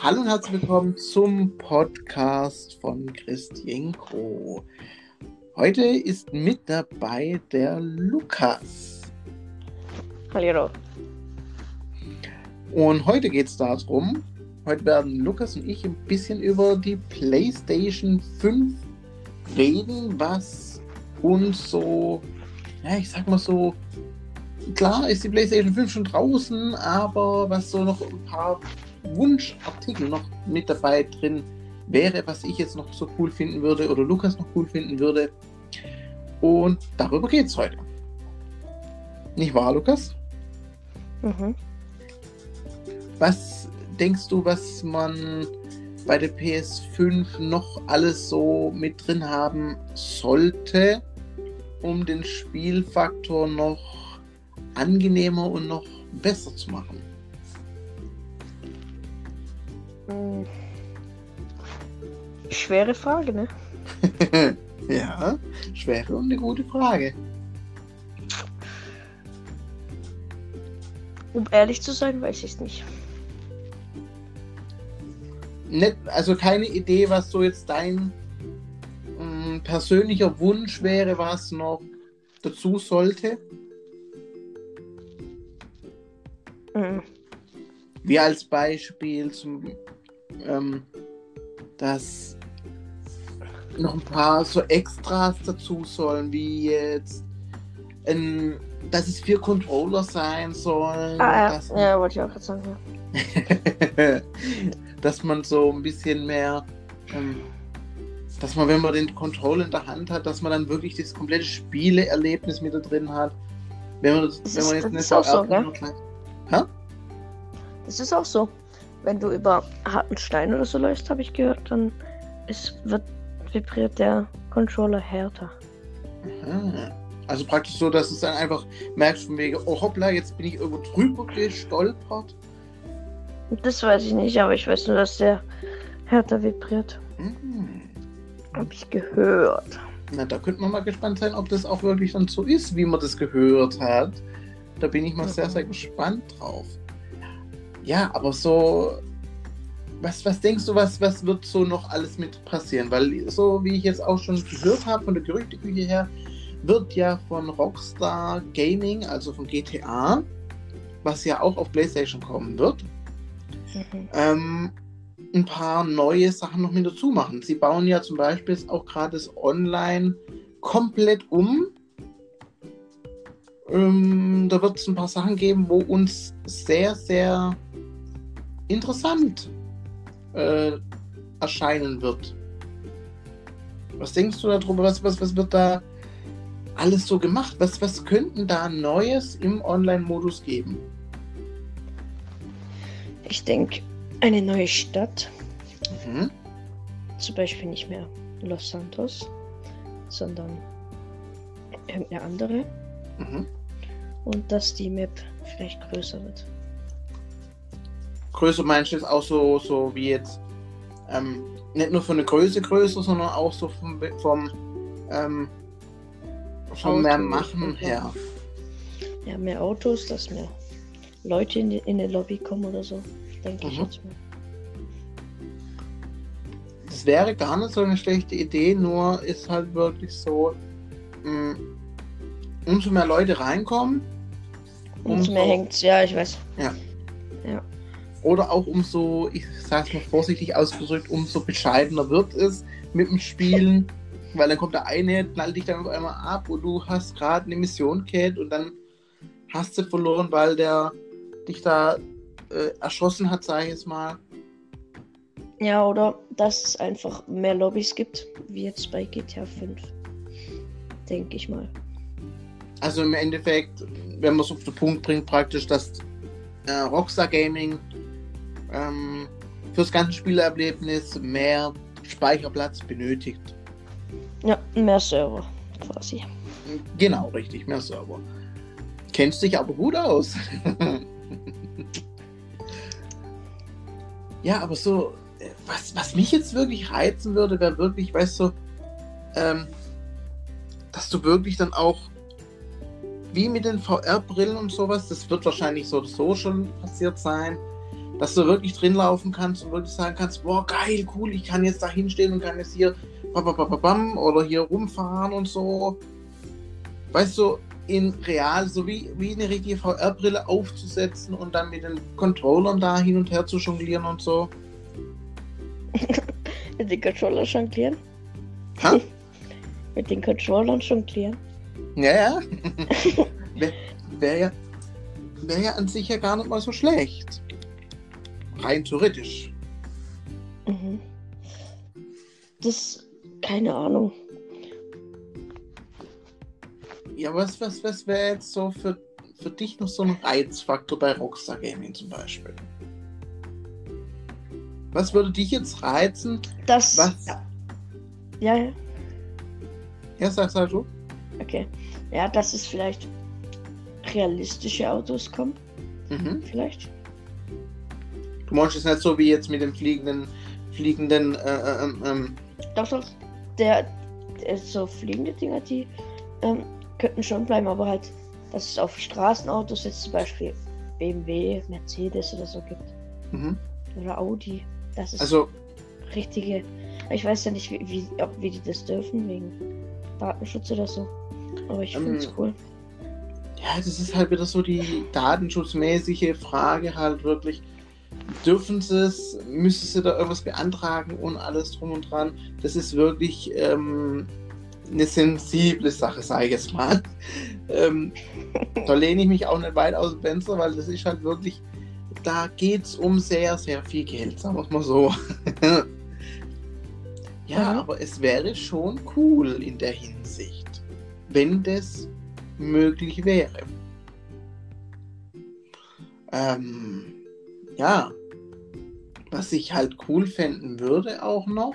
Hallo und herzlich willkommen zum Podcast von Christienko. Heute ist mit dabei der Lukas. Hallo. Und heute geht es darum, heute werden Lukas und ich ein bisschen über die PlayStation 5 reden, was uns so, ja, ich sag mal so, klar ist die PlayStation 5 schon draußen, aber was so noch ein paar Wunschartikel noch mit dabei drin wäre, was ich jetzt noch so cool finden würde oder Lukas noch cool finden würde. Und darüber geht es heute. Nicht wahr, Lukas? Mhm. Was denkst du, was man bei der PS5 noch alles so mit drin haben sollte, um den Spielfaktor noch angenehmer und noch besser zu machen? Schwere Frage, ne? ja, schwere und eine gute Frage. Um ehrlich zu sein, weiß ich es nicht. Nicht, also keine Idee, was so jetzt dein mh, persönlicher Wunsch wäre, was noch dazu sollte? Mhm. Wie als Beispiel zum ähm, dass noch ein paar so Extras dazu sollen, wie jetzt, ähm, dass es vier Controller sein sollen. Ah, ja. Dass, ja, wollte ich auch gerade sagen, ja. dass man so ein bisschen mehr, ähm, dass man, wenn man den Controller in der Hand hat, dass man dann wirklich das komplette Spieleerlebnis mit da drin hat. Wenn man, das, Das wenn man ist- jetzt das ist auch so, Hä? Das ist auch so. Wenn du über harten Stein oder so läufst, habe ich gehört, dann ist, wird vibriert der Controller härter. Aha. Also praktisch so, dass es dann einfach merkst von wegen, oh hoppla, jetzt bin ich irgendwo drüber gestolpert. Das weiß ich nicht, aber ich weiß nur, dass der härter vibriert. Hm. Habe ich gehört. Na, da könnte man mal gespannt sein, ob das auch wirklich dann so ist, wie man das gehört hat. Da bin ich mal sehr, sehr gespannt drauf. Ja, aber so, was, was denkst du, was, was wird so noch alles mit passieren? Weil so wie ich jetzt auch schon gehört habe von der Gerüchteküche her, wird ja von Rockstar Gaming, also von GTA, was ja auch auf PlayStation kommen wird, Mhm. ähm, ein paar neue Sachen noch mit dazu machen. Sie bauen ja zum Beispiel auch gerade das Online komplett um. Ähm, da wird es ein paar Sachen geben, wo uns sehr, sehr interessant äh, erscheinen wird. Was denkst du darüber? Was, was, was wird da alles so gemacht? Was, was könnten da Neues im Online-Modus geben? Ich denke, eine neue Stadt, Mhm. zum Beispiel nicht mehr Los Santos, sondern irgendeine andere. Mhm. Und dass die Map vielleicht größer wird. Größe meinst du jetzt auch so, so wie jetzt ähm, nicht nur von der Größe größer, sondern auch so vom, vom, ähm, vom mehr Machen her. Ja, mehr Autos, dass mehr Leute in die, in die Lobby kommen oder so. Denke ich Mhm. jetzt mal. Das wäre gar nicht so eine schlechte Idee, nur ist halt wirklich so, mh, umso mehr Leute reinkommen, Umso mehr umso- hängt's, ja, ich weiß. Oder auch umso, ich sag's mal vorsichtig ausgedrückt, umso bescheidener wird es mit dem Spielen, weil dann kommt der eine, knallt dich dann auf einmal ab und du hast gerade eine Mission kennt und dann hast du verloren, weil der dich da äh, erschossen hat, sag ich jetzt mal. Ja, oder dass es einfach mehr Lobbys gibt, wie jetzt bei GTA 5. Denke ich mal. Also im Endeffekt, wenn man es auf den Punkt bringt, praktisch, dass äh, Rockstar Gaming ähm, fürs ganze Spielerlebnis mehr Speicherplatz benötigt. Ja, mehr Server quasi. Genau, richtig, mehr Server. Kennst dich aber gut aus. ja, aber so, äh, was, was mich jetzt wirklich reizen würde, wäre wirklich, weißt du, ähm, dass du wirklich dann auch, wie mit den VR-Brillen und sowas, das wird wahrscheinlich so oder so schon passiert sein, dass du wirklich drin laufen kannst und wirklich sagen kannst, boah, geil, cool, ich kann jetzt da hinstehen und kann jetzt hier bam, oder hier rumfahren und so. Weißt du, in real, so wie, wie eine richtige VR-Brille aufzusetzen und dann mit den Controllern da hin und her zu jonglieren und so. mit den Controllern jonglieren? Ha? mit den Controllern jonglieren? Ja, ja. Wäre wär ja, wär ja an sich ja gar nicht mal so schlecht. Rein theoretisch. Mhm. Das, keine Ahnung. Ja, was, was, was wäre jetzt so für, für dich noch so ein Reizfaktor bei Rockstar Gaming zum Beispiel? Was würde dich jetzt reizen? Das. Was? Ja, ja. Ja, sag's halt du. Okay. Ja, dass es vielleicht realistische Autos kommen. Mhm. Vielleicht. Du meinst es nicht so wie jetzt mit dem fliegenden, fliegenden, äh, ähm, ähm, Doch, doch. Der, der so fliegende Dinger, die ähm, könnten schon bleiben, aber halt, dass es auf Straßenautos jetzt zum Beispiel BMW, Mercedes oder so gibt. mhm. Oder Audi. Das ist Also, richtige. Ich weiß ja nicht, wie, wie, ob, wie die das dürfen, wegen Datenschutz oder so. Aber ich Ähm, finde es cool. ja, das ist halt wieder so die datenschutzmäßige Frage halt wirklich. Dürfen sie es, müssen sie da irgendwas beantragen und alles drum und dran? Das ist wirklich ähm, eine sensible Sache, sage ich jetzt mal. Ähm, da lehne ich mich auch nicht weit aus dem Fenster, weil das ist halt wirklich, da geht es um sehr, sehr viel Geld, sagen wir es mal so. ja, Mhm. aber es wäre schon cool in der Hinsicht, wenn das möglich wäre. Ähm, ja, was ich halt cool fänden würde auch noch,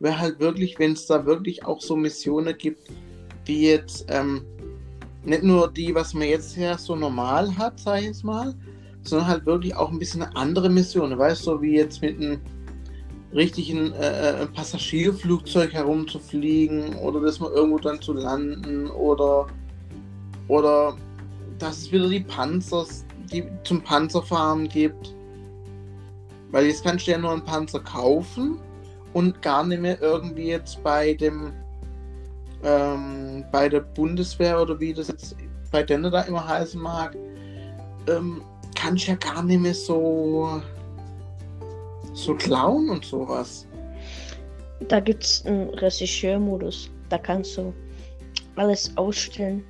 wäre halt wirklich, wenn es da wirklich auch so Missionen gibt, wie jetzt ähm, nicht nur die, was man jetzt ja so normal hat, sag ich jetzt mal, sondern halt wirklich auch ein bisschen eine andere Missionen, weißt du, so wie jetzt mit einem richtigen äh, äh, Passagierflugzeug herumzufliegen oder dass man irgendwo dann zu landen oder oder dass es wieder die Panzer, die zum Panzerfahren gibt. Weil jetzt kannst du ja nur einen Panzer kaufen und gar nicht mehr irgendwie jetzt bei dem ähm, bei der Bundeswehr oder wie das jetzt bei denen da immer heißen mag, ähm, kannst ja gar nicht mehr so so klauen und sowas. Da gibt es einen Regisseurmodus. Da kannst du alles ausstellen.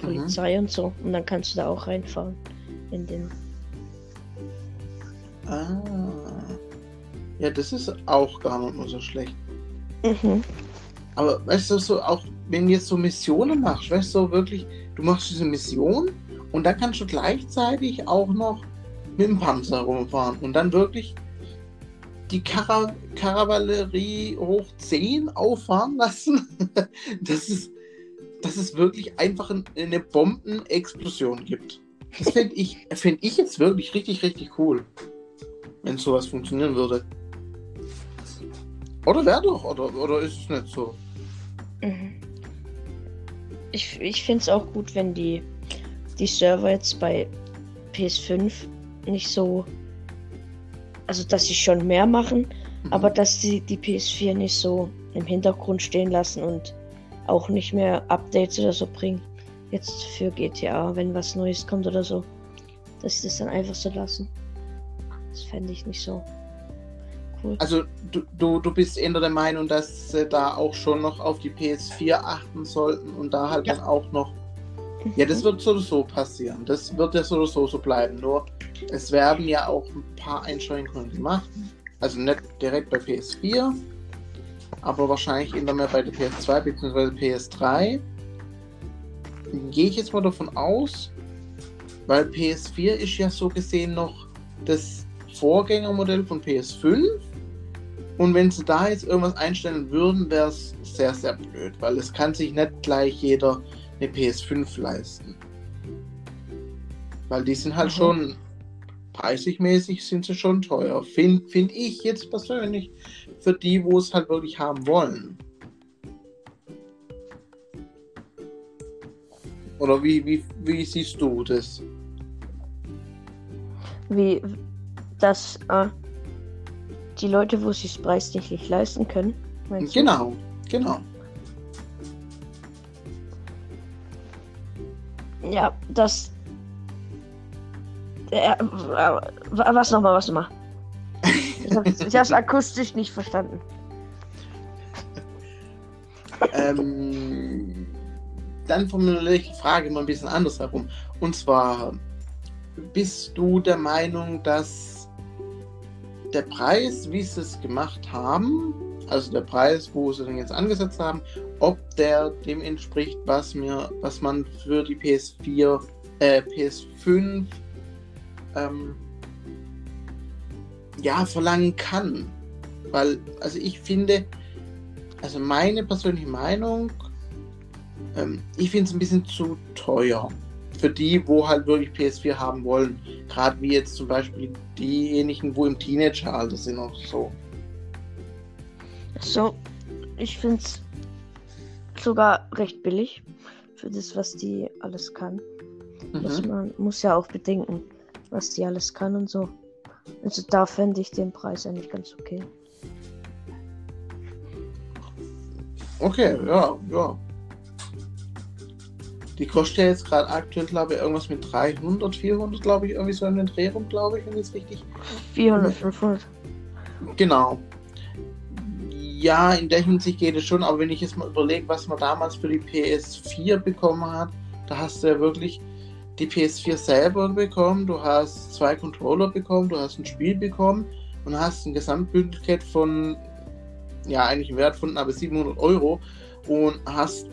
Polizei und so. Und dann kannst du da auch reinfahren. In den. Ah. Ja, das ist auch gar nicht mal so schlecht. Mhm. Aber weißt du, so auch wenn du jetzt so Missionen machst, weißt du, so wirklich, du machst diese Mission und dann kannst du gleichzeitig auch noch mit dem Panzer rumfahren und dann wirklich die Kara Karavalerie hoch 10 auffahren lassen. das ist, dass es wirklich einfach ein, eine Bombenexplosion gibt. Das fände ich, fänd ich jetzt wirklich richtig, richtig cool. Wenn sowas funktionieren würde. Oder wäre doch, oder, oder ist es nicht so? Mhm. Ich, ich finde es auch gut, wenn die, die Server jetzt bei PS5 nicht so. Also, dass sie schon mehr machen, Mhm. aber dass sie die PS4 nicht so im Hintergrund stehen lassen und auch nicht mehr Updates oder so bringen. Jetzt für GTA, wenn was Neues kommt oder so. Dass sie das dann einfach so lassen. Das fände ich nicht so cool. Also du, du, du bist eher der Meinung, dass sie da auch schon noch auf die PS4 achten sollten und da halt Ja. dann auch noch. Ja, das wird so oder so passieren. Das wird ja so oder so so bleiben. Nur es werden ja auch ein paar Einschränkungen gemacht. Also nicht direkt bei PS4, aber wahrscheinlich immer mehr bei der PS2 bzw. PS3. Gehe ich jetzt mal davon aus, weil PS4 ist ja so gesehen noch das Vorgängermodell von PS5. Und wenn sie da jetzt irgendwas einstellen würden, wäre es sehr, sehr blöd, weil es kann sich nicht gleich jeder eine PS5 leisten. Weil die sind halt Mhm. schon preisig sind sie schon teuer. Finde find ich jetzt persönlich für die, wo es halt wirklich haben wollen. Oder wie, wie, wie siehst du das? Wie, dass äh, die Leute, wo sie es preislich nicht leisten können, meinst du? Genau, genau. Ja, das. Äh, äh, was nochmal, was nochmal? Ich hab's, ich hab's akustisch nicht verstanden. ähm, dann formuliere ich die Frage mal ein bisschen anders herum. Und zwar, bist du der Meinung, dass der Preis, wie sie es gemacht haben, also der Preis, wo sie den jetzt angesetzt haben, ob der dem entspricht, was mir, was man für die PS4, äh, PS5 ähm, ja, verlangen kann. Weil, also ich finde, also meine persönliche Meinung, ähm, ich finde es ein bisschen zu teuer. Für die, wo halt wirklich PS4 haben wollen. Gerade wie jetzt zum Beispiel diejenigen, wo im Teenageralter sind oder so. So, ich finde es sogar recht billig für das, was die alles kann. Mhm. man muss ja auch bedenken, was die alles kann und so. Also da fände ich den Preis eigentlich ganz okay. Okay, ja, ja. Die kostet ja jetzt gerade aktuell, glaube ich, irgendwas mit 300, 400, glaube ich, irgendwie so in den Dreh rum, glaube ich, wenn ich es richtig 400, 500. Genau. Ja, in der Hinsicht geht es schon, aber wenn ich jetzt mal überlege, was man damals für die PS4 bekommen hat, da hast du ja wirklich die PS4 selber bekommen, du hast zwei Controller bekommen, du hast ein Spiel bekommen und hast ein Gesamtbündel von, ja, eigentlich im Wert von aber 700 Euro und hast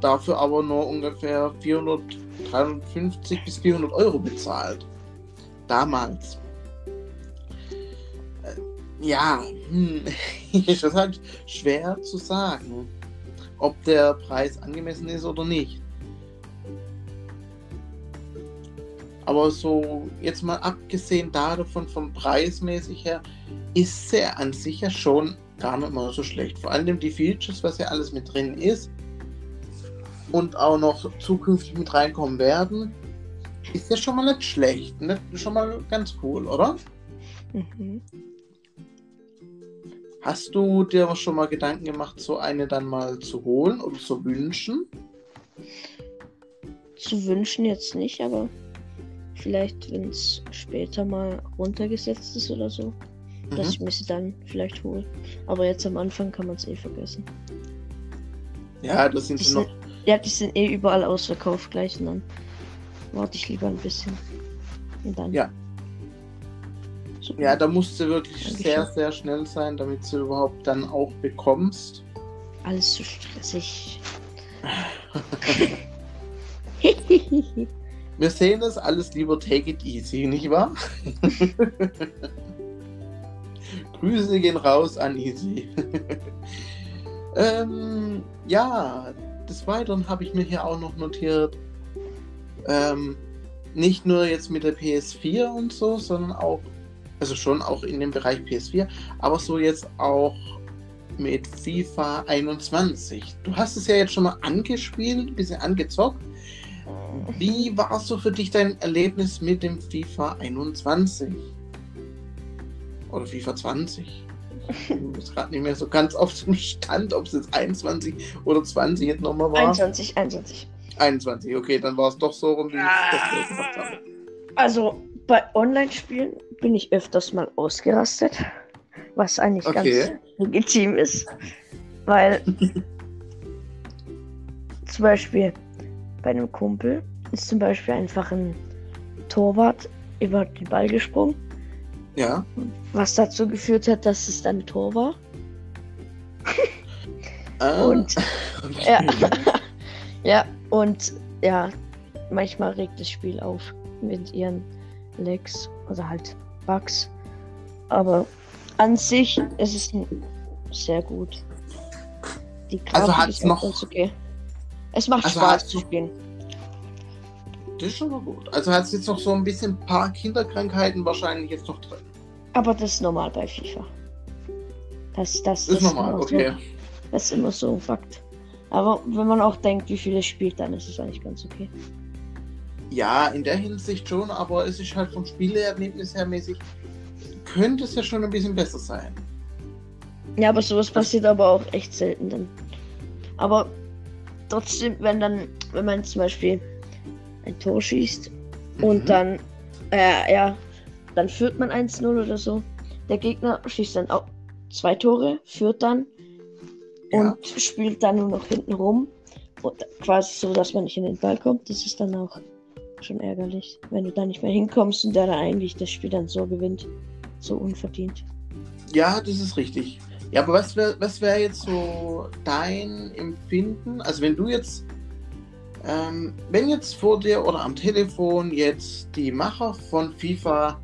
dafür aber nur ungefähr 400, 350 bis 400 Euro bezahlt. Damals. Ja, hm, ist das halt schwer zu sagen, ob der Preis angemessen ist oder nicht. Aber so, jetzt mal abgesehen davon, vom Preismäßig her, ist sie an sich ja schon gar nicht mal so schlecht. Vor allem die Features, was ja alles mit drin ist und auch noch zukünftig mit reinkommen werden, ist ja schon mal nicht schlecht. Nicht, schon mal ganz cool, oder? Mhm. Hast du dir schon mal Gedanken gemacht, so eine dann mal zu holen oder zu wünschen? Zu wünschen jetzt nicht, aber vielleicht, wenn es später mal runtergesetzt ist oder so, dass Mhm. ich mir sie dann vielleicht hole. Aber jetzt am Anfang kann man es eh vergessen. Ja, das sind Die sie sind, noch. ja, die sind eh überall ausverkauft gleich und dann warte ich lieber ein bisschen. Und dann. Ja. So, Ja, da musst du wirklich Dankeschön. sehr, sehr schnell sein, damit du überhaupt dann auch bekommst. Alles zu stressig. Wir sehen das alles lieber take it easy, nicht wahr? Grüße gehen raus an Easy. ähm, ja, des Weiteren habe ich mir hier auch noch notiert, ähm, nicht nur jetzt mit der PS4 und so, sondern auch, also schon auch in dem Bereich PS4, aber so jetzt auch mit FIFA 21. Du hast es ja jetzt schon mal angespielt, ein bisschen angezockt. Wie war so für dich dein Erlebnis mit dem FIFA 21? Oder FIFA 20? Ich bin gerade nicht mehr so ganz auf dem Stand, ob es jetzt 21 oder 20 jetzt nochmal war. 21, 21. 21, okay, dann war es doch so rum, wie ich so gemacht habe. Also bei Online-Spielen bin ich öfters mal ausgerastet, was eigentlich Okay. ganz legitim ist, weil zum Beispiel bei einem Kumpel ist zum Beispiel einfach ein Torwart über den Ball gesprungen, Ja, was dazu geführt hat, dass es dann ein Tor war. ah, Und okay. ja, ja und ja, manchmal regt das Spiel auf mit ihren Legs oder halt Bugs. Aber an sich ist es sehr gut. Die Grafik Also hat's ist noch- ganz okay. Es macht Also Spaß zu spielen. Das ist schon mal gut. Also hat es jetzt noch so ein bisschen ein paar Kinderkrankheiten wahrscheinlich jetzt noch drin. Aber das ist normal bei FIFA. Das, das, Das ist normal, okay. So, das ist immer so ein Fakt. Aber wenn man auch denkt, wie viel es spielt, dann ist es eigentlich ganz okay. Ja, in der Hinsicht schon, aber es ist halt vom Spielerlebnis her mäßig könnte es ja schon ein bisschen besser sein. Ja, aber sowas passiert aber auch echt selten dann. Aber trotzdem, wenn dann, wenn man zum Beispiel ein Tor schießt Mhm. und dann, äh, ja, dann führt man 1-0 oder so. Der Gegner schießt dann auch zwei Tore, führt dann Ja. und spielt dann nur noch hinten rum. Und quasi so, dass man nicht in den Ball kommt. Das ist dann auch schon ärgerlich, wenn du da nicht mehr hinkommst und der dann eigentlich das Spiel dann so gewinnt. So unverdient. Ja, das ist richtig. Ja, aber was wäre was wär jetzt so dein Empfinden? Also wenn du jetzt, ähm, wenn jetzt vor dir oder am Telefon jetzt die Macher von FIFA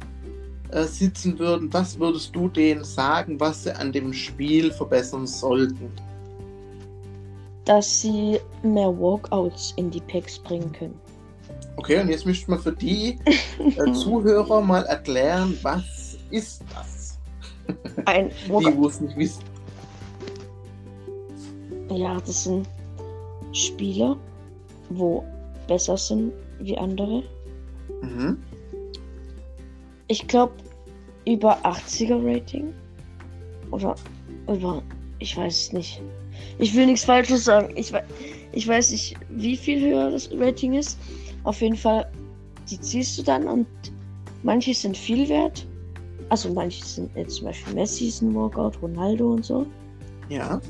äh, sitzen würden, was würdest du denen sagen, was sie an dem Spiel verbessern sollten? Dass sie mehr Walkouts in die Packs bringen können. Okay, und jetzt möchte man für die äh, Zuhörer mal erklären, was ist das? Ein Die, Walkout. wo es nicht wissen. Ja, das sind Spieler, wo besser sind wie andere. Mhm. Ich glaube über 80er Rating. Oder über. Ich weiß es nicht. Ich will nichts Falsches sagen. Ich, ich weiß nicht, wie viel höher das Rating ist. Auf jeden Fall, die ziehst du dann und manche sind viel wert. Also manche sind jetzt zum Beispiel Messi ist ein Walkout, Ronaldo und so. Ja.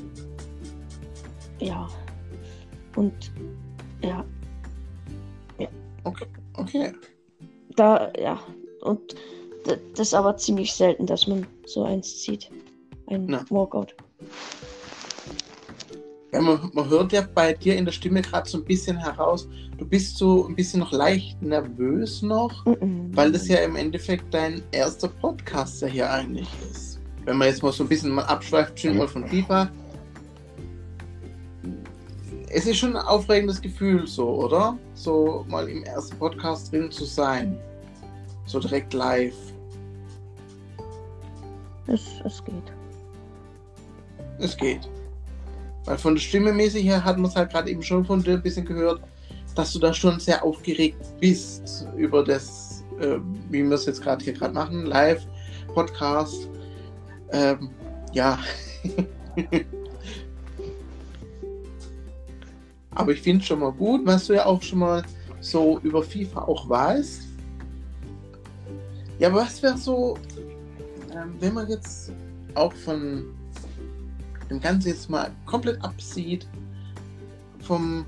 Ja. Und ja, Okay. da, ja. Und das ist aber ziemlich selten, dass man so eins zieht. Ein Na. Walkout. Ja, man, man hört ja bei dir in der Stimme gerade so ein bisschen heraus, du bist so ein bisschen noch leicht nervös noch, Mhm. weil das ja im Endeffekt dein erster Podcast ja hier eigentlich ist. Wenn man jetzt mal so ein bisschen mal abschweift, schon mal von FIFA. Es ist schon ein aufregendes Gefühl so, oder? So mal im ersten Podcast drin zu sein. So direkt live. Es, es geht. Es geht. Weil von der Stimme mäßig her hat man es halt gerade eben schon von dir ein bisschen gehört, dass du da schon sehr aufgeregt bist über das, äh, wie wir es jetzt gerade hier gerade machen, live, Podcast. Ähm, ja. Aber ich finde schon mal gut, was du ja auch schon mal so über FIFA auch weißt. Ja, aber was wäre so, ähm, wenn man jetzt auch von dem Ganzen jetzt mal komplett absieht, vom,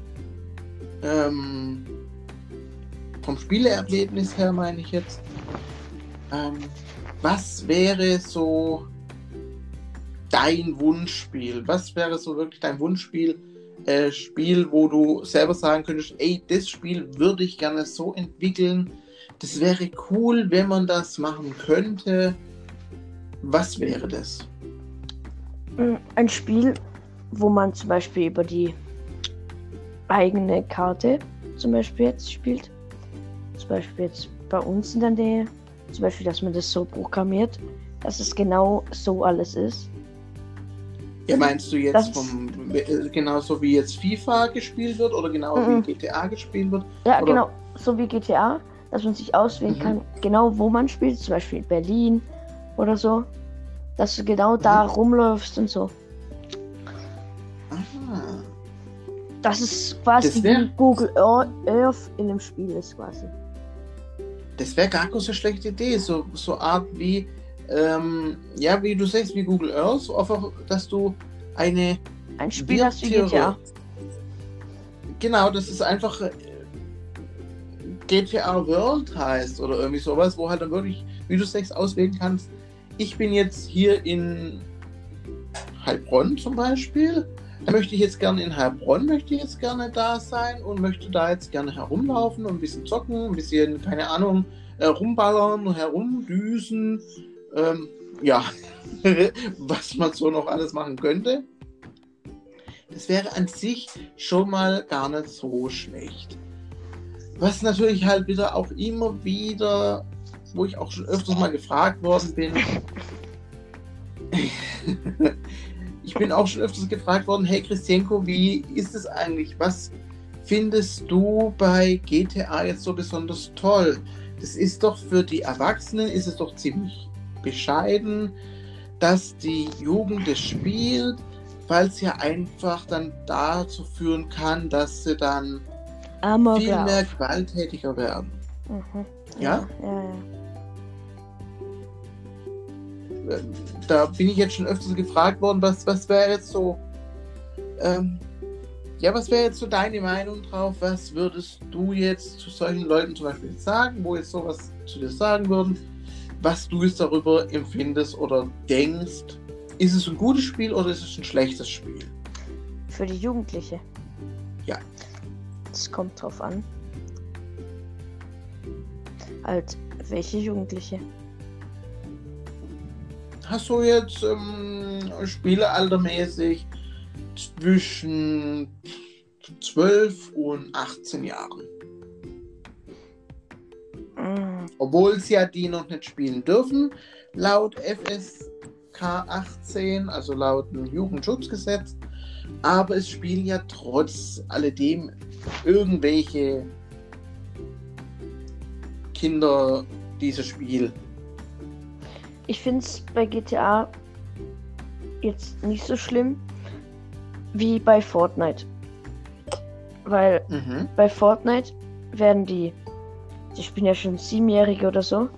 ähm, vom Spieleerlebnis her meine ich jetzt, ähm, was wäre so dein Wunschspiel? Was wäre so wirklich dein Wunschspiel? Äh, Spiel, wo du selber sagen könntest, ey, das Spiel würde ich gerne so entwickeln. Das wäre cool, wenn man das machen könnte. Was wäre das? Mm, Ein Spiel, wo man zum Beispiel über die eigene Karte zum Beispiel jetzt spielt. Zum Beispiel jetzt bei uns in der Nähe. Zum Beispiel, dass man das so programmiert, dass es genau so alles ist. Ja, meinst du jetzt vom äh, genauso wie jetzt FIFA gespielt wird oder genau Mhm. wie GTA gespielt wird? Ja, Oder- genau, so wie GTA, dass man sich auswählen Mhm. kann, genau wo man spielt, zum Beispiel in Berlin oder so. Dass du genau da Mhm. rumläufst und so. Aha. Das ist quasi Das wär- wie Google Ear- Earth in dem Spiel ist quasi. Das wäre gar keine so schlechte Idee. So, so Art wie, ähm, ja, wie du sagst, wie Google Earth, einfach, dass du eine Ein Spiel hast wie GTA. Genau, dass es einfach äh, GTA World heißt oder irgendwie sowas, wo halt dann wirklich, wie du sagst, auswählen kannst. Ich bin jetzt hier in Heilbronn zum Beispiel. Da möchte ich jetzt gerne in Heilbronn, möchte ich jetzt gerne da sein und möchte da jetzt gerne herumlaufen und ein bisschen zocken, ein bisschen, keine Ahnung, äh, rumballern, herumdüsen. Ähm, ja, was man so noch alles machen könnte. Das wäre an sich schon mal gar nicht so schlecht. Was natürlich halt wieder auch immer wieder, wo ich auch schon öfters mal gefragt worden bin. ich bin auch schon öfters gefragt worden, hey Christienko, wie ist es eigentlich? Was findest du bei GTA jetzt so besonders toll? Das ist doch für die Erwachsenen ist es doch ziemlich bescheiden, dass die Jugend es spielt, weil es ja einfach dann dazu führen kann, dass sie dann Amoklauf. viel mehr gewalttätiger werden. Mhm. Ja? Ja, ja. Da bin ich jetzt schon öfters gefragt worden, was, was wäre jetzt so, ähm, ja, was wäre jetzt so deine Meinung drauf? Was würdest du jetzt zu solchen Leuten zum Beispiel sagen, wo jetzt sowas zu dir sagen würden, was du jetzt darüber empfindest oder denkst? Ist es ein gutes Spiel oder ist es ein schlechtes Spiel? Für die Jugendliche. Ja. Es kommt drauf an. Halt, welche Jugendliche? Hast du jetzt ähm, Spielealtermäßig zwischen 12 und 18 Jahren? Mm, Obwohl sie ja die noch nicht spielen dürfen, laut FSK 18, also laut dem Jugendschutzgesetz. Aber es spielen ja trotz alledem irgendwelche Kinder dieses Spiel. Ich finde es bei GTA jetzt nicht so schlimm wie bei Fortnite. Weil Mhm. bei Fortnite werden die, die spielen ja schon Siebenjährige oder so.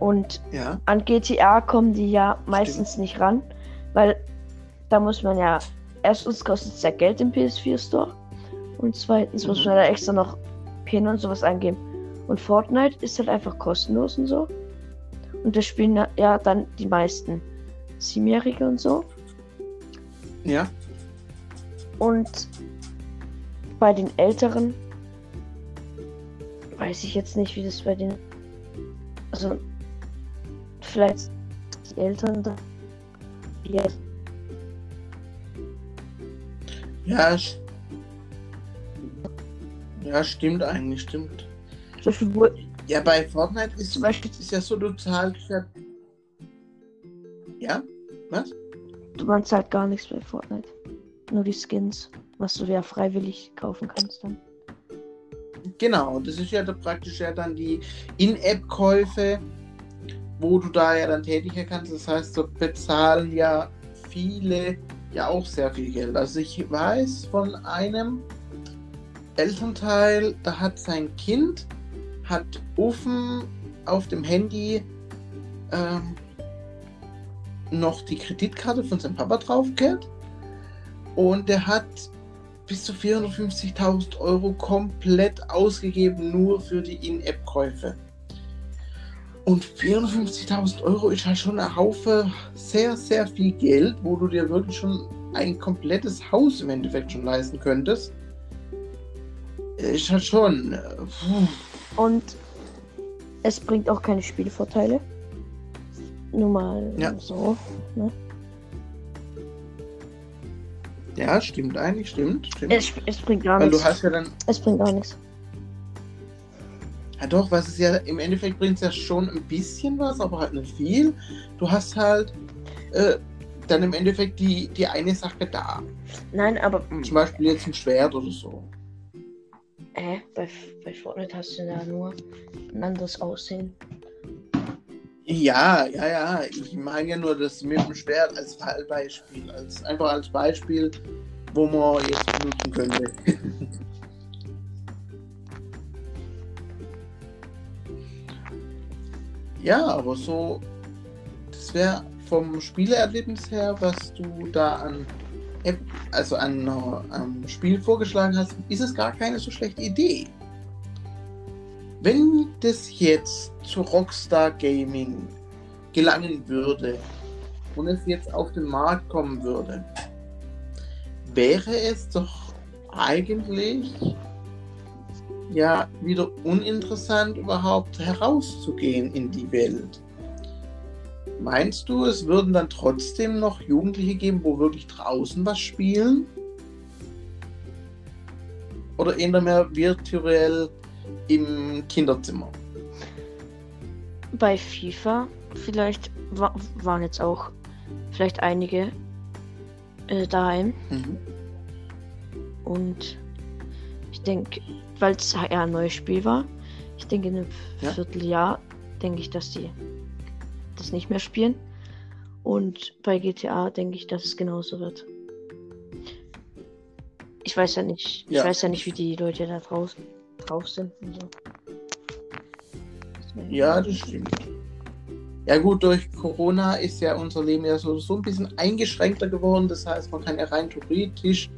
Und Ja. an GTA kommen die ja meistens nicht ran, weil da muss man ja, erstens kostet es ja Geld im PS4 Store und zweitens muss Mhm. man da extra noch PIN und sowas eingeben. Und Fortnite ist halt einfach kostenlos und so. Und das spielen ja- ja dann die meisten Siebenjährige und so. Ja. Und bei den Älteren weiß ich jetzt nicht, wie das bei den. Also, vielleicht die Eltern da. Ja, Ja. Ja, stimmt eigentlich, stimmt. wo, Ja, bei Fortnite ist, zum Beispiel, ist ja so total. Ja? Was? man zahlt gar nichts bei Fortnite. Nur die Skins, was du ja freiwillig kaufen kannst dann. Genau, das ist ja da praktisch ja dann die In-App-Käufe, wo du da ja dann tätiger kannst. Das heißt, dort bezahlen ja viele ja auch sehr viel Geld. Also ich weiß von einem Elternteil, da hat sein Kind hat offen auf dem Handy ähm, noch die Kreditkarte von seinem Papa drauf gehabt und der hat bis zu 450.000 Euro komplett ausgegeben, nur für die In-App-Käufe. Und 450.000 Euro ist halt schon ein Haufe sehr, sehr viel Geld, wo du dir wirklich schon ein komplettes Haus im Endeffekt schon leisten könntest. Ist halt schon. äh, puh. Und es bringt auch keine Spielvorteile. Nur mal Ja. so. Ne? Ja, stimmt eigentlich, stimmt. stimmt. Es, es bringt gar Weil du nichts. hast ja dann. Es bringt gar nichts. Ja doch, was ist ja, im Endeffekt bringt es ja schon ein bisschen was, aber halt nicht viel. Du hast halt äh, dann im Endeffekt die, die eine Sache da. Nein, aber Zum Beispiel jetzt ein Schwert oder so. Hä? Bei, bei Fortnite hast du ja nur ein anderes Aussehen. Ja, ja, ja. Ich meine ja nur das mit dem Schwert als Fallbeispiel. Als, einfach als Beispiel, wo man jetzt benutzen könnte. ja, aber so, das wäre vom Spielerlebnis her, was du da an App, also an äh, am Spiel vorgeschlagen hast, ist es gar keine so schlechte Idee. Wenn das jetzt zu Rockstar Gaming gelangen würde und es jetzt auf den Markt kommen würde, wäre es doch eigentlich ja wieder uninteressant überhaupt herauszugehen in die Welt. Meinst du, es würden dann trotzdem noch Jugendliche geben, wo wirklich draußen was spielen? Oder eher mehr virtuell im Kinderzimmer? Bei FIFA vielleicht wa waren jetzt auch vielleicht einige äh, daheim. Mhm. Und ich denke, weil es ja ein neues Spiel war, ich denke in einem Ja. Vierteljahr, denke ich, dass die das nicht mehr spielen. Und bei GTA denke ich, dass es genauso wird. Ich weiß ja nicht, Ja. ich weiß ja nicht, wie die Leute da draußen drauf sind und so. Deswegen- Ja, das stimmt. Ja gut, durch Corona ist ja unser Leben ja so, so ein bisschen eingeschränkter geworden. Das heißt, man kann ja rein theoretisch,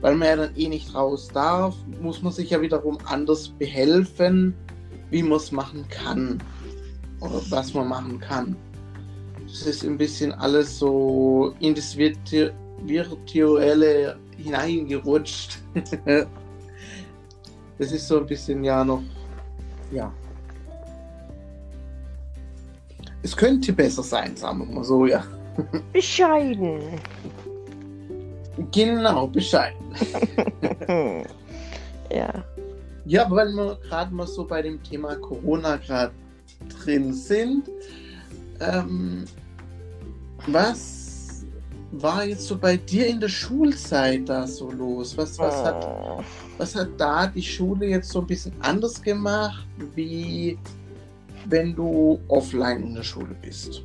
weil man ja dann eh nicht raus darf, muss man sich ja wiederum anders behelfen, wie man es machen kann. Oder was man machen kann. Das ist ein bisschen alles so in das Virtu Virtuelle hineingerutscht. das ist so ein bisschen ja noch, ja. Es könnte besser sein, sagen wir mal so, ja. Bescheiden. Genau, Bescheid. ja. Ja, weil wir gerade mal so bei dem Thema Corona gerade drin sind, ähm, was war jetzt so bei dir in der Schulzeit da so los? Was, was, hat, Äh, was hat da die Schule jetzt so ein bisschen anders gemacht, wie wenn du offline in der Schule bist?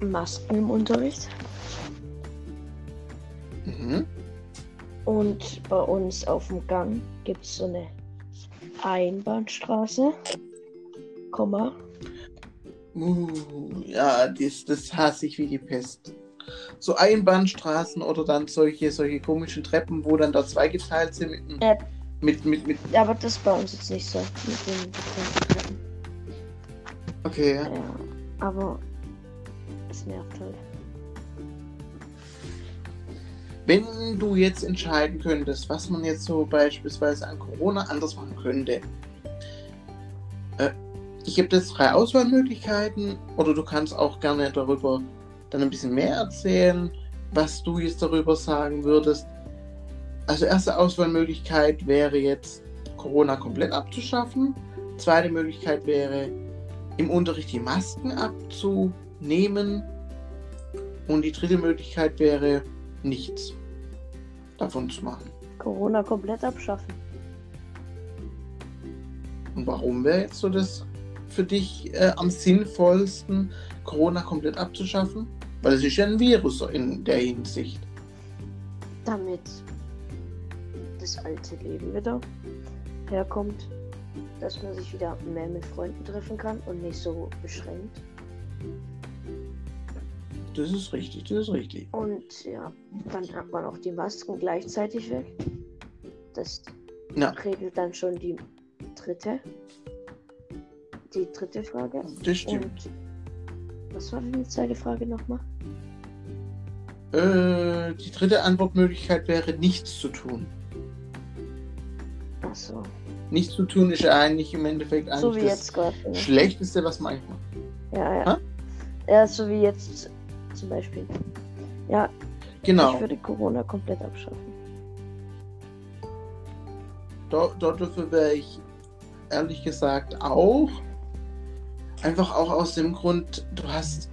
Masken im Unterricht. Mhm. Und bei uns auf dem Gang gibt es so eine Einbahnstraße. Komma. Uh, ja, das, das hasse ich wie die Pest. So Einbahnstraßen oder dann solche, solche komischen Treppen, wo dann da zweigeteilt sind mit, Äh. mit, mit, mit, Ja, aber das ist bei uns jetzt nicht so. Mit den getrennten Treppen. okay. Ja. Aber es nervt halt. Wenn du jetzt entscheiden könntest, was man jetzt so beispielsweise an Corona anders machen könnte. Äh, ich habe jetzt drei Auswahlmöglichkeiten oder du kannst auch gerne darüber dann ein bisschen mehr erzählen, was du jetzt darüber sagen würdest. Also erste Auswahlmöglichkeit wäre jetzt Corona komplett abzuschaffen. Zweite Möglichkeit wäre im Unterricht die Masken abzunehmen. Und die dritte Möglichkeit wäre nichts davon zu machen. Corona komplett abschaffen. Und warum wäre jetzt so das für dich äh, am sinnvollsten, Corona komplett abzuschaffen? Weil es ist ja ein Virus in der Hinsicht. Damit das alte Leben wieder herkommt. Dass man sich wieder mehr mit Freunden treffen kann und nicht so beschränkt. Das ist richtig, das ist richtig. Und ja, dann hat man auch die Masken gleichzeitig weg. Das Ja, regelt dann schon die dritte. Die dritte Frage. das stimmt. Und was war denn die zweite Frage nochmal? Äh, die dritte Antwortmöglichkeit wäre nichts zu tun. Achso. Nichts zu tun ist ja eigentlich im Endeffekt eigentlich So wie das jetzt gerade. ne? Schlechteste, was man eigentlich macht. Ja, ja. Ja, so wie jetzt zum Beispiel. Ja, Genau. ich würde Corona komplett abschaffen. Dort, dafür wäre ich ehrlich gesagt auch. Einfach auch aus dem Grund, du hast,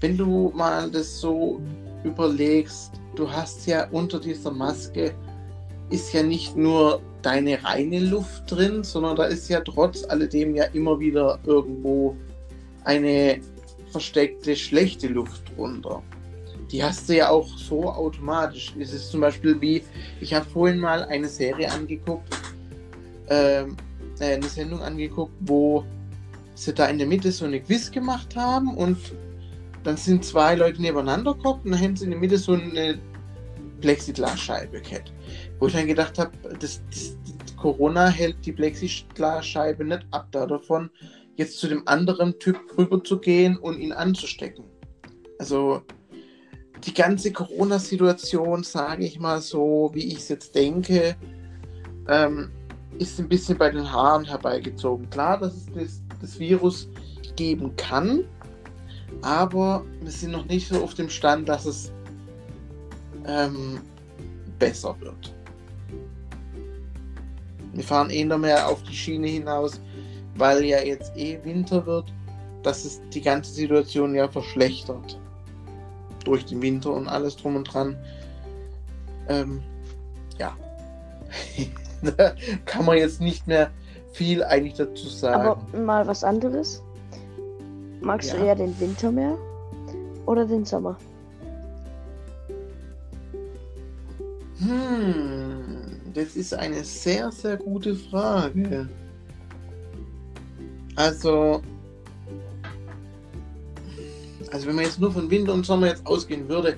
wenn du mal das so überlegst, du hast ja unter dieser Maske ist ja nicht nur deine reine Luft drin, sondern da ist ja trotz alledem ja immer wieder irgendwo eine versteckte schlechte Luft drunter. Die hast du ja auch so automatisch. Es ist zum Beispiel wie, ich habe vorhin mal eine Serie angeguckt, ähm, äh, eine Sendung angeguckt, wo sie da in der Mitte so eine Quiz gemacht haben und dann sind zwei Leute nebeneinander geguckt und dann haben sie in der Mitte so eine Plexiglasscheibe gehabt. Wo ich dann gedacht habe, das, das, das Corona hält die Plexiglasscheibe nicht ab da davon, jetzt zu dem anderen Typ rüber zu gehen und ihn anzustecken. Also die ganze Corona-Situation, sage ich mal so, wie ich es jetzt denke, ähm, ist ein bisschen bei den Haaren herbeigezogen. Klar, dass es das, das Virus geben kann, aber wir sind noch nicht so auf dem Stand, dass es ähm, besser wird. Wir fahren eher mehr auf die Schiene hinaus, weil ja jetzt eh Winter wird, dass es die ganze Situation ja verschlechtert. Durch den Winter und alles drum und dran. Ähm, ja. da kann man jetzt nicht mehr viel eigentlich dazu sagen. Aber mal was anderes. magst du Ja. eher den Winter mehr oder den Sommer? Hm, das ist eine sehr, sehr gute Frage. Also, also wenn man jetzt nur von Winter und Sommer jetzt ausgehen würde,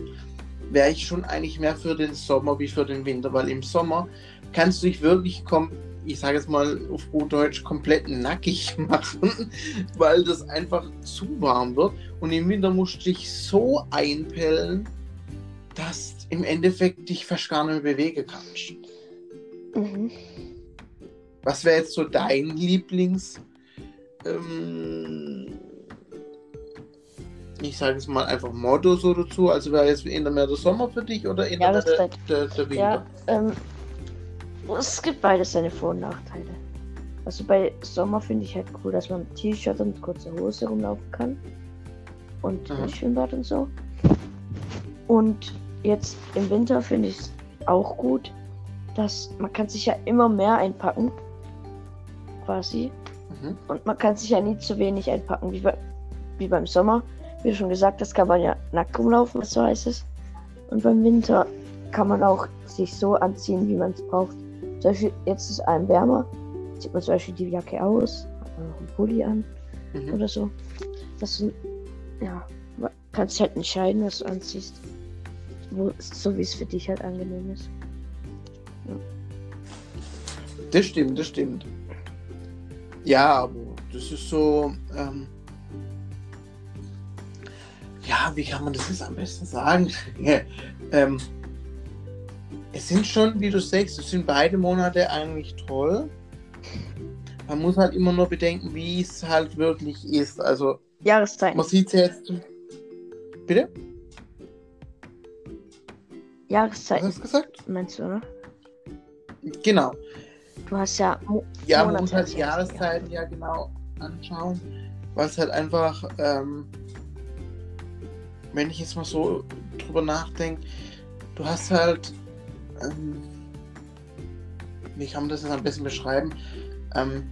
wäre ich schon eigentlich mehr für den Sommer wie für den Winter, weil im Sommer kannst du dich wirklich, kom ich sage jetzt mal auf gut Deutsch, komplett nackig machen, weil das einfach zu warm wird. Und im Winter musst du dich so einpellen, dass im Endeffekt dich fast gar nicht mehr bewegen kannst. Mhm. Was wäre jetzt so dein Lieblings... Ähm, ich sage es mal einfach Motto so dazu. Also wäre jetzt eher mehr der Sommer für dich oder eher mehr der, Jahreszeit. der, der Winter? Ja, ähm, es gibt beides seine Vor- und Nachteile. Also bei Sommer finde ich halt cool, dass man T-Shirt und kurzer Hose rumlaufen kann. Und Mhm. im Schwimmbad und so. Und jetzt im Winter finde ich es auch gut, dass man kann sich ja immer mehr einpacken. Quasi. Mhm. Und man kann sich ja nie zu wenig einpacken, wie, bei, wie beim Sommer. Wie schon gesagt hast, kann man ja nackt rumlaufen, was so heiß ist. Und beim Winter kann man auch sich so anziehen, wie man es braucht. Zum Beispiel, jetzt ist es einem wärmer, zieht man zum Beispiel die Jacke aus, hat man noch einen Pulli an Mhm. oder so. Das sind, ja, man kann sich halt entscheiden, was du anziehst. Wo, so wie es für dich halt angenehm ist. Das stimmt, das stimmt. Ja, aber das ist so. Ähm, ja, wie kann man das jetzt am besten sagen? ähm, es sind schon, wie du sagst, es sind beide Monate eigentlich toll. Man muss halt immer nur bedenken, wie es halt wirklich ist. Also, Jahreszeiten. man sieht es ja jetzt. Bitte? Jahreszeiten, hast du gesagt? meinst du, oder? Genau. Du hast ja Mo Ja, man muss halt die Jahreszeiten ja genau anschauen, weil es halt einfach, ähm, wenn ich jetzt mal so drüber nachdenke, du hast halt, ähm, wie kann man das jetzt am besten beschreiben? Ähm,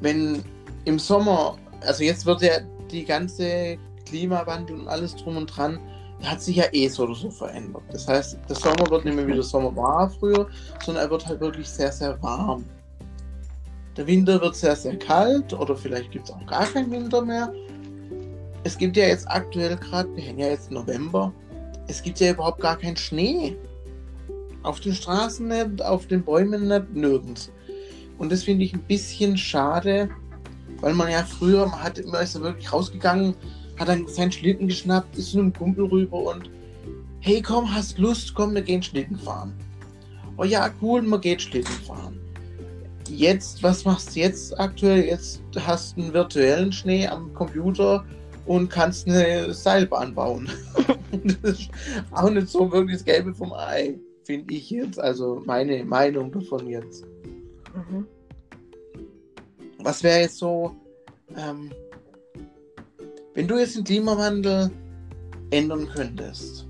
wenn im Sommer, also jetzt wird ja die ganze Klimawandel und alles drum und dran, hat sich ja eh so oder so verändert. Das heißt, der Sommer wird nicht mehr wie der Sommer war früher, sondern er wird halt wirklich sehr, sehr warm. Der Winter wird sehr, sehr kalt oder vielleicht gibt es auch gar keinen Winter mehr. Es gibt ja jetzt aktuell gerade, wir haben ja jetzt November, es gibt ja überhaupt gar keinen Schnee. Auf den Straßen nicht, auf den Bäumen nicht, nirgends. Und das finde ich ein bisschen schade, weil man ja früher, man hat immer ist ja wirklich rausgegangen, hat dann seinen Schlitten geschnappt, ist zu einem Kumpel rüber und hey komm, hast Lust, komm, wir gehen Schlitten fahren. Oh ja, cool, man geht Schlitten fahren. Jetzt, was machst du jetzt aktuell? Jetzt hast du einen virtuellen Schnee am Computer und kannst eine Seilbahn bauen. das ist auch nicht so wirklich das Gelbe vom Ei, finde ich jetzt. Also meine Meinung davon jetzt. Mhm. Was wäre jetzt so, ähm, wenn du jetzt den Klimawandel ändern könntest?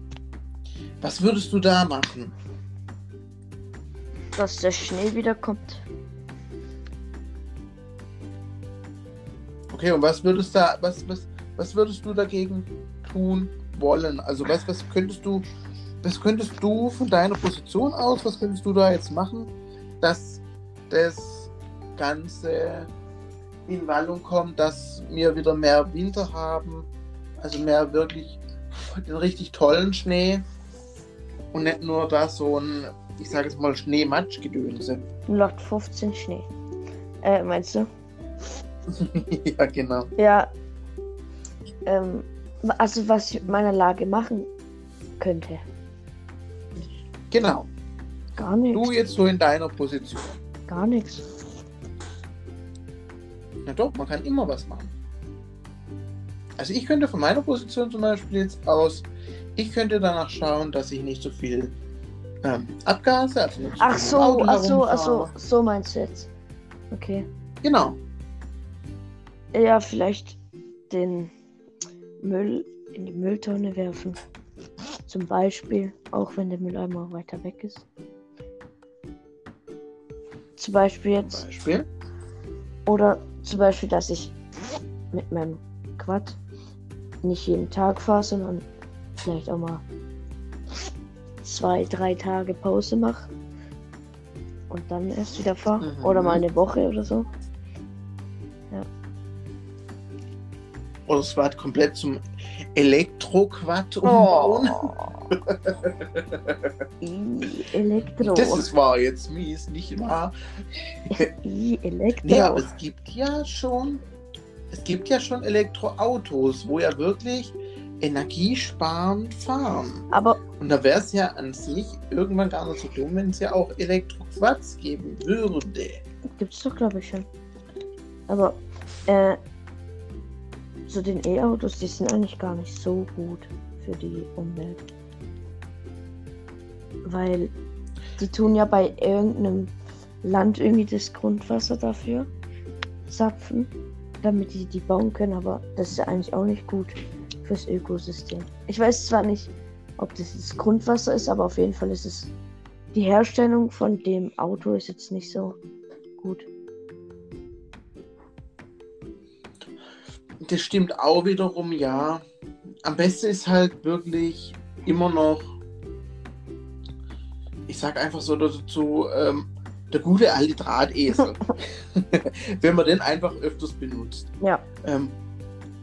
Was würdest du da machen? Dass der Schnee wiederkommt. Okay, und was würdest da, was, was, was würdest du dagegen tun wollen? Also was, was könntest du, was könntest du von deiner Position aus, was könntest du da jetzt machen, dass das Ganze in Wallung kommt, dass wir wieder mehr Winter haben, also mehr wirklich den richtig tollen Schnee und nicht nur da so ein, ich sage jetzt mal Schneematschgedönse. 0815 Schnee. Äh, meinst du? ja, genau. Ja. Ähm, also was ich mit meiner Lage machen könnte. Genau. Gar nichts. Du jetzt so in deiner Position. Gar nichts. Na doch, man kann immer was machen. Also ich könnte von meiner Position zum Beispiel jetzt aus, ich könnte danach schauen, dass ich nicht so viel ähm, Abgase, also nicht so Ach so, Auto ach so, ach so, so meinst du jetzt. Okay. Genau. Ja, vielleicht den Müll in die Mülltonne werfen. Zum Beispiel, auch wenn der Mülleimer weiter weg ist. Zum Beispiel jetzt. Beispiel. Oder zum Beispiel, dass ich mit meinem Quad nicht jeden Tag fahre, sondern vielleicht auch mal zwei, drei Tage Pause mache und dann erst wieder fahre. Mhm. Oder mal eine Woche oder so. Oder es war komplett zum Elektroquad umbauen. Oh. I, Elektro. Das ist wahr jetzt mies, nicht wahr? I, Elektro. Nee, aber es gibt ja schon, es gibt ja schon Elektroautos, wo ja wirklich energiesparend fahren. aber Und da wäre es ja an sich irgendwann gar nicht so dumm, wenn es ja auch Elektroquads geben würde. gibt's doch, glaube ich, schon. Aber, äh, so den E-Autos, die sind eigentlich gar nicht so gut für die Umwelt. Weil die tun ja bei irgendeinem Land irgendwie das Grundwasser dafür zapfen, damit die die bauen können, aber das ist ja eigentlich auch nicht gut fürs Ökosystem. Ich weiß zwar nicht, ob das das Grundwasser ist, aber auf jeden Fall ist es die Herstellung von dem Auto ist jetzt nicht so gut. Das stimmt auch wiederum, ja. Am besten ist halt wirklich immer noch, ich sag einfach so dazu, ähm, der gute alte Drahtesel. Wenn man den einfach öfters benutzt. Ja. Ähm,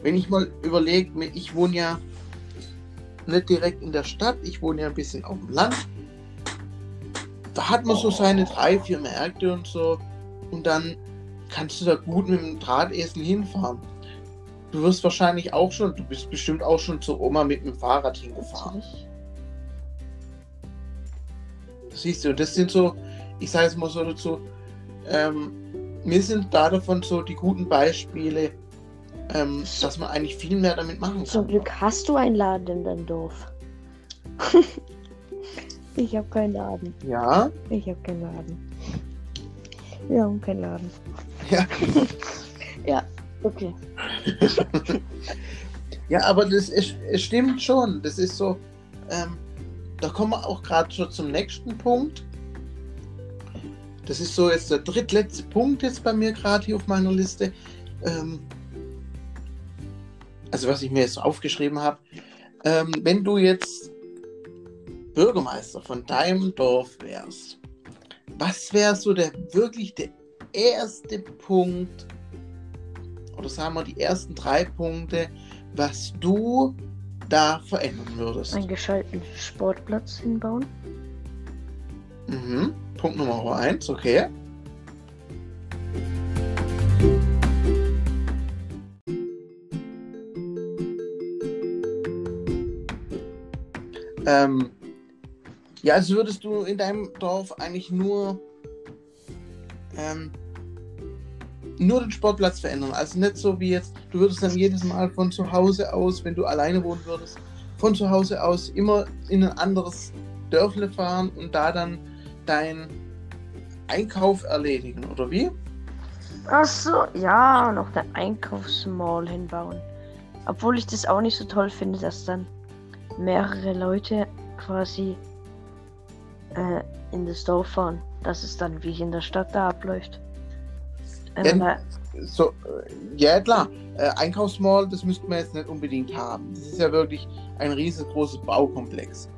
wenn ich mal überlege, ich wohne ja nicht direkt in der Stadt, ich wohne ja ein bisschen auf dem Land. Da hat man so seine drei, vier Märkte und so. Und dann kannst du da gut mit dem Drahtesel hinfahren. Du wirst wahrscheinlich auch schon, du bist bestimmt auch schon zur Oma mit dem Fahrrad hingefahren. Siehst du, das sind so, ich sage es mal so dazu, ähm, mir sind da davon so die guten Beispiele, ähm, dass man eigentlich viel mehr damit machen Zum kann. Glück hast du einen Laden in deinem Dorf. ich habe keinen Laden. Ja, Ich habe keinen Laden. Wir haben keinen Laden. ja. Ja, okay. Ja, aber das ist, es stimmt schon. Das ist so, ähm, da kommen wir auch gerade schon zum nächsten Punkt. Das ist so jetzt der drittletzte Punkt jetzt bei mir gerade hier auf meiner Liste. Ähm, also was ich mir jetzt aufgeschrieben habe. Ähm, wenn du jetzt Bürgermeister von deinem Dorf wärst, was wäre so der wirklich der erste Punkt, oder sagen wir die ersten drei Punkte, was du da verändern würdest? Einen geschalten Sportplatz hinbauen. Mhm. Punkt Nummer eins, okay. Ähm, ja, also würdest du in deinem Dorf eigentlich nur ähm, nur den Sportplatz verändern. Also nicht so wie jetzt, du würdest dann jedes Mal von zu Hause aus, wenn du alleine wohnen würdest, von zu Hause aus immer in ein anderes Dörfle fahren und da dann dein Einkauf erledigen, oder wie? Ach so, ja, noch eine Einkaufsmall hinbauen. Obwohl ich das auch nicht so toll finde, dass dann mehrere Leute quasi äh, in das Dorf fahren. Dass es dann wie in der Stadt da abläuft. Ja, da, So, äh, ja klar, äh, Einkaufsmall, das müsste man jetzt nicht unbedingt haben. Das ist ja wirklich ein riesengroßes Baukomplex.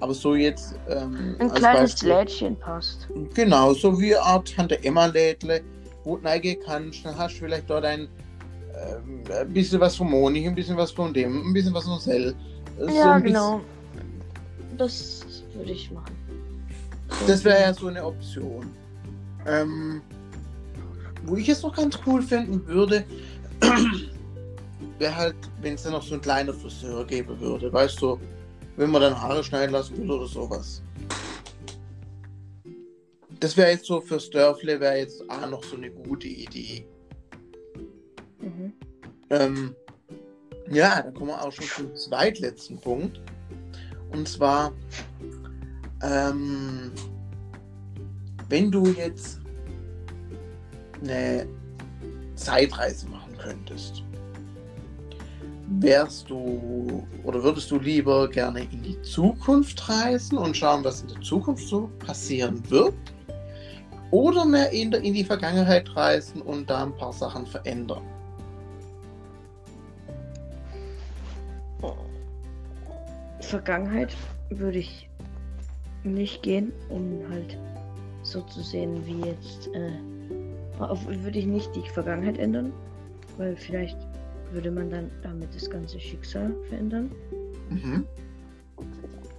Aber so jetzt ähm, ein kleines Beispiel- Lädchen passt. Genau, so wie eine Art Tante Emma Lädle, wo du reingehen kannst, dann hast du vielleicht dort ein, ähm, ein bisschen was von Monik, ein bisschen was von dem, ein bisschen was von Sell. So Ja, genau. Das würde ich machen. Das wäre ja so eine Option. Ähm, wo ich es noch ganz cool finden würde, wäre halt, wenn es dann noch so ein kleiner Friseur geben würde, weißt du, wenn man dann Haare schneiden lassen will oder sowas. Das wäre jetzt so fürs Dörfle, wäre jetzt auch noch so eine gute Idee. Mhm. Ähm, ja, dann kommen wir auch schon zum zweitletzten Punkt. Und zwar, ähm, wenn du jetzt eine Zeitreise machen könntest, wärst du oder würdest du lieber gerne in die Zukunft reisen und schauen, was in der Zukunft so passieren wird? Oder mehr in, der, in die Vergangenheit reisen und da ein paar Sachen verändern? Vergangenheit würde ich nicht gehen, um halt so zu sehen, wie jetzt. Äh, würde ich nicht die Vergangenheit ändern, weil vielleicht würde man dann damit das ganze Schicksal verändern. Mhm.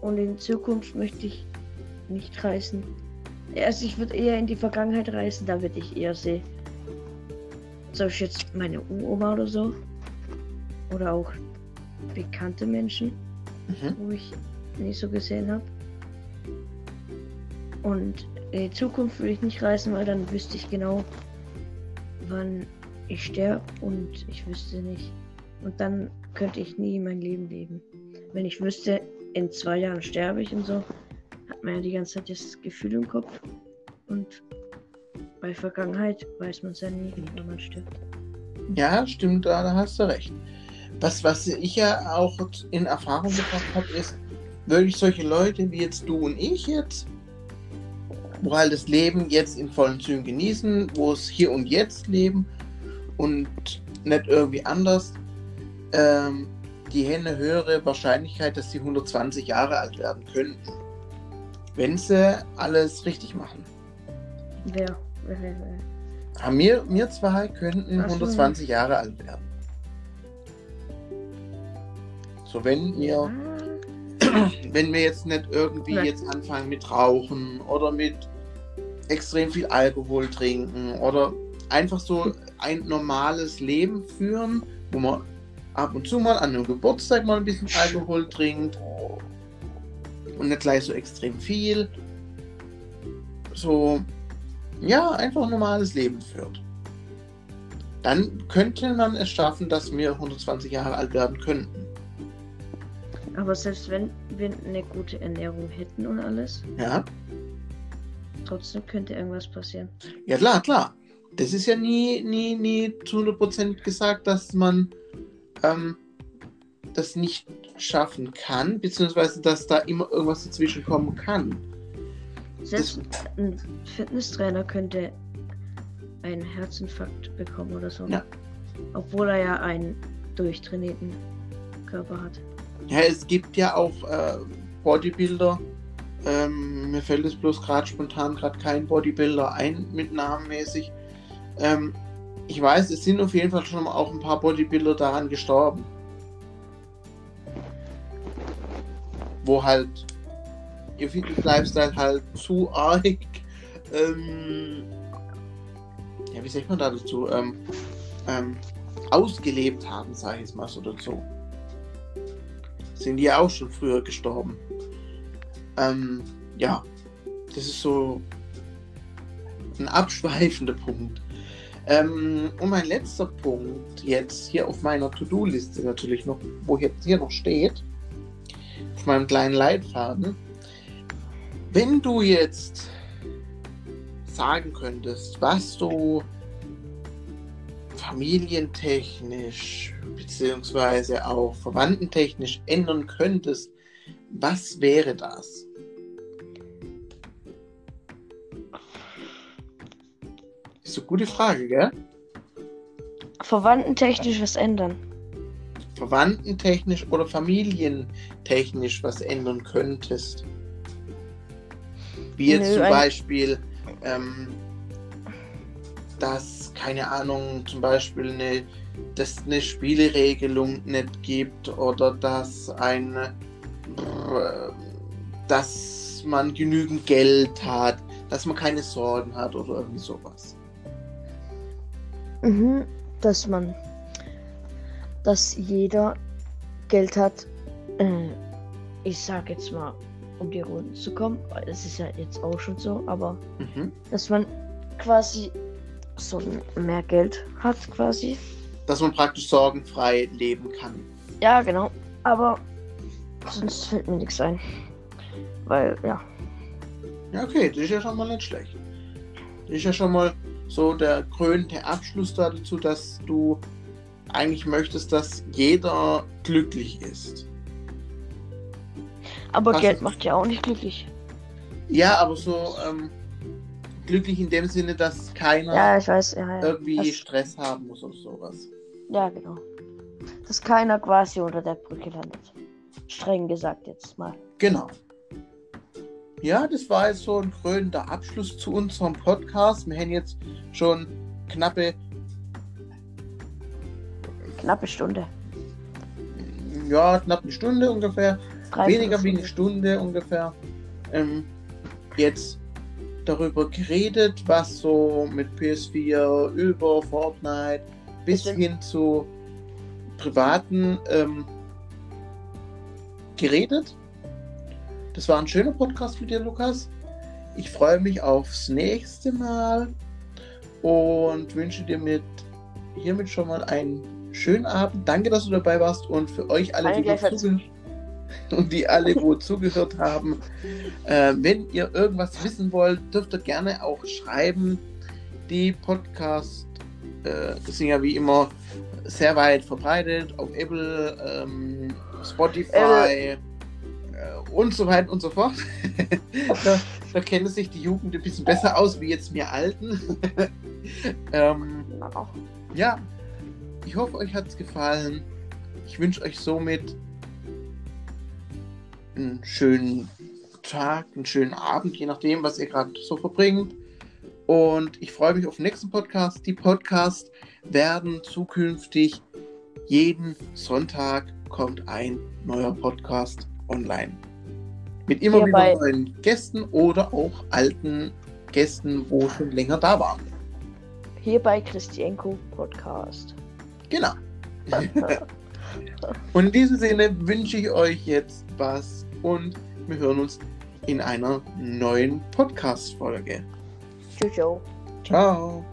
Und in Zukunft möchte ich nicht reisen. Also ich würde eher in die Vergangenheit reisen, da würde ich eher sehen. Zum Beispiel jetzt meine Oma oder so. Oder auch bekannte Menschen, Mhm. wo ich nicht so gesehen habe. Und in die Zukunft würde ich nicht reisen, weil dann wüsste ich genau, wann ich sterbe und ich wüsste nicht. Und dann könnte ich nie mein Leben leben. Wenn ich wüsste, in zwei Jahren sterbe ich und so, hat man ja die ganze Zeit das Gefühl im Kopf. Und bei Vergangenheit weiß man es ja nie, wenn man stirbt. Ja, stimmt, da da hast du recht. Was, was ich ja auch in Erfahrung gebracht habe, ist wirklich solche Leute wie jetzt du und ich jetzt, wo halt das Leben jetzt in vollen Zügen genießen, wo es hier und jetzt leben und nicht irgendwie anders, ähm, die hätten eine höhere Wahrscheinlichkeit, dass sie 120 Jahre alt werden könnten. Wenn sie alles richtig machen. Wer? wer, wer, wer? Aber wir, wir zwei könnten so. 120 Jahre alt werden. So, wenn wir, Ah, wenn wir jetzt nicht irgendwie Ja. jetzt anfangen mit Rauchen oder mit extrem viel Alkohol trinken oder einfach so ein normales Leben führen, wo man ab und zu mal an einem Geburtstag mal ein bisschen Alkohol trinkt und nicht gleich so extrem viel. So, ja, einfach ein normales Leben führt. Dann könnte man es schaffen, dass wir 120 Jahre alt werden könnten. Aber selbst wenn wir eine gute Ernährung hätten und alles, Ja, trotzdem könnte irgendwas passieren. ja klar, klar. Das ist ja nie, nie, nie zu 100% gesagt, dass man ähm, das nicht schaffen kann, beziehungsweise dass da immer irgendwas dazwischen kommen kann. Selbst ein Fitnesstrainer könnte einen Herzinfarkt bekommen oder so. Ja. Obwohl er ja einen durchtrainierten Körper hat. Ja, es gibt ja auch äh, Bodybuilder. Ähm, mir fällt es bloß gerade spontan gerade kein Bodybuilder ein mit namenmäßig. Ähm, ich weiß, es sind auf jeden Fall schon auch ein paar Bodybuilder daran gestorben. Wo halt ihr Fitness-Lifestyle halt zu arg, ähm, ja, wie sagt man da dazu, ähm, ähm, ausgelebt haben, sage ich jetzt mal so dazu sind die ja auch schon früher gestorben. Ähm, ja, das ist so ein abschweifender Punkt. Ähm, und mein letzter Punkt jetzt hier auf meiner To-Do-Liste natürlich noch, wo jetzt hier noch steht, auf meinem kleinen Leitfaden. Wenn du jetzt sagen könntest, was du familientechnisch beziehungsweise auch verwandtentechnisch ändern könntest, was wäre das? Ist eine gute Frage, gell? Verwandtentechnisch was ändern. Verwandtentechnisch oder familientechnisch was ändern könntest. Wie jetzt Nö, zum Beispiel, ähm, dass, keine Ahnung, zum Beispiel eine, dass eine Spieleregelung nicht gibt oder dass brr, dass man genügend Geld hat, dass man keine Sorgen hat oder irgendwie sowas. Mhm, dass man, dass jeder Geld hat, äh, ich sag jetzt mal, um die Runden zu kommen, weil es ist ja jetzt auch schon so, aber Mhm. dass man quasi so mehr Geld hat quasi. Dass man praktisch sorgenfrei leben kann. Ja, genau, aber sonst fällt mir nichts ein. Weil, ja, Ja, okay, das ist ja schon mal nicht schlecht. Das ist ja schon mal so der krönende Abschluss dazu, dass du eigentlich möchtest, dass jeder glücklich ist. aber Was- Geld macht ja auch nicht glücklich. Ja, aber so ähm, glücklich in dem Sinne, dass keiner Ja, ich weiß, ja, ja. irgendwie Das, Stress haben muss oder sowas. ja, genau. dass keiner quasi unter der Brücke landet. Streng gesagt jetzt mal. Genau. Ja, das war jetzt so ein krönender Abschluss zu unserem Podcast. Wir haben jetzt schon knappe, Knappe Stunde. ja, knapp eine Stunde ungefähr, Dreiviertel weniger wie eine Stunde. Stunde ungefähr, ähm, jetzt darüber geredet, was so mit PS4 über Fortnite bis Bitte. hin zu privaten ähm, geredet. Das war ein schöner Podcast mit dir, Lukas. Ich freue mich aufs nächste Mal und wünsche dir mit hiermit schon mal einen schönen Abend. Danke, dass du dabei warst und für euch alle, Danke die, gleichfalls. und die alle, wo zugehört haben. Äh, wenn ihr irgendwas wissen wollt, dürft ihr gerne auch schreiben. Die Podcasts äh, sind ja wie immer sehr weit verbreitet auf Apple, ähm, Spotify äh, und so weiter und so fort. da, da kennen sich die Jugend ein bisschen besser aus wie jetzt wir Alten. ähm, Genau. ja, ich hoffe, euch hat es gefallen. Ich wünsche euch somit einen schönen Tag, einen schönen Abend, je nachdem, was ihr gerade so verbringt. Und ich freue mich auf den nächsten Podcast. Die Podcasts werden zukünftig jeden Sonntag kommt ein neuer Podcast online. Mit immer Hierbei- wieder neuen Gästen oder auch alten Gästen, wo schon länger da waren. Hier bei Christienko Podcast. Genau. Und in diesem Sinne wünsche ich euch jetzt was und wir hören uns in einer neuen Podcast-Folge. Tschüss. Ciao.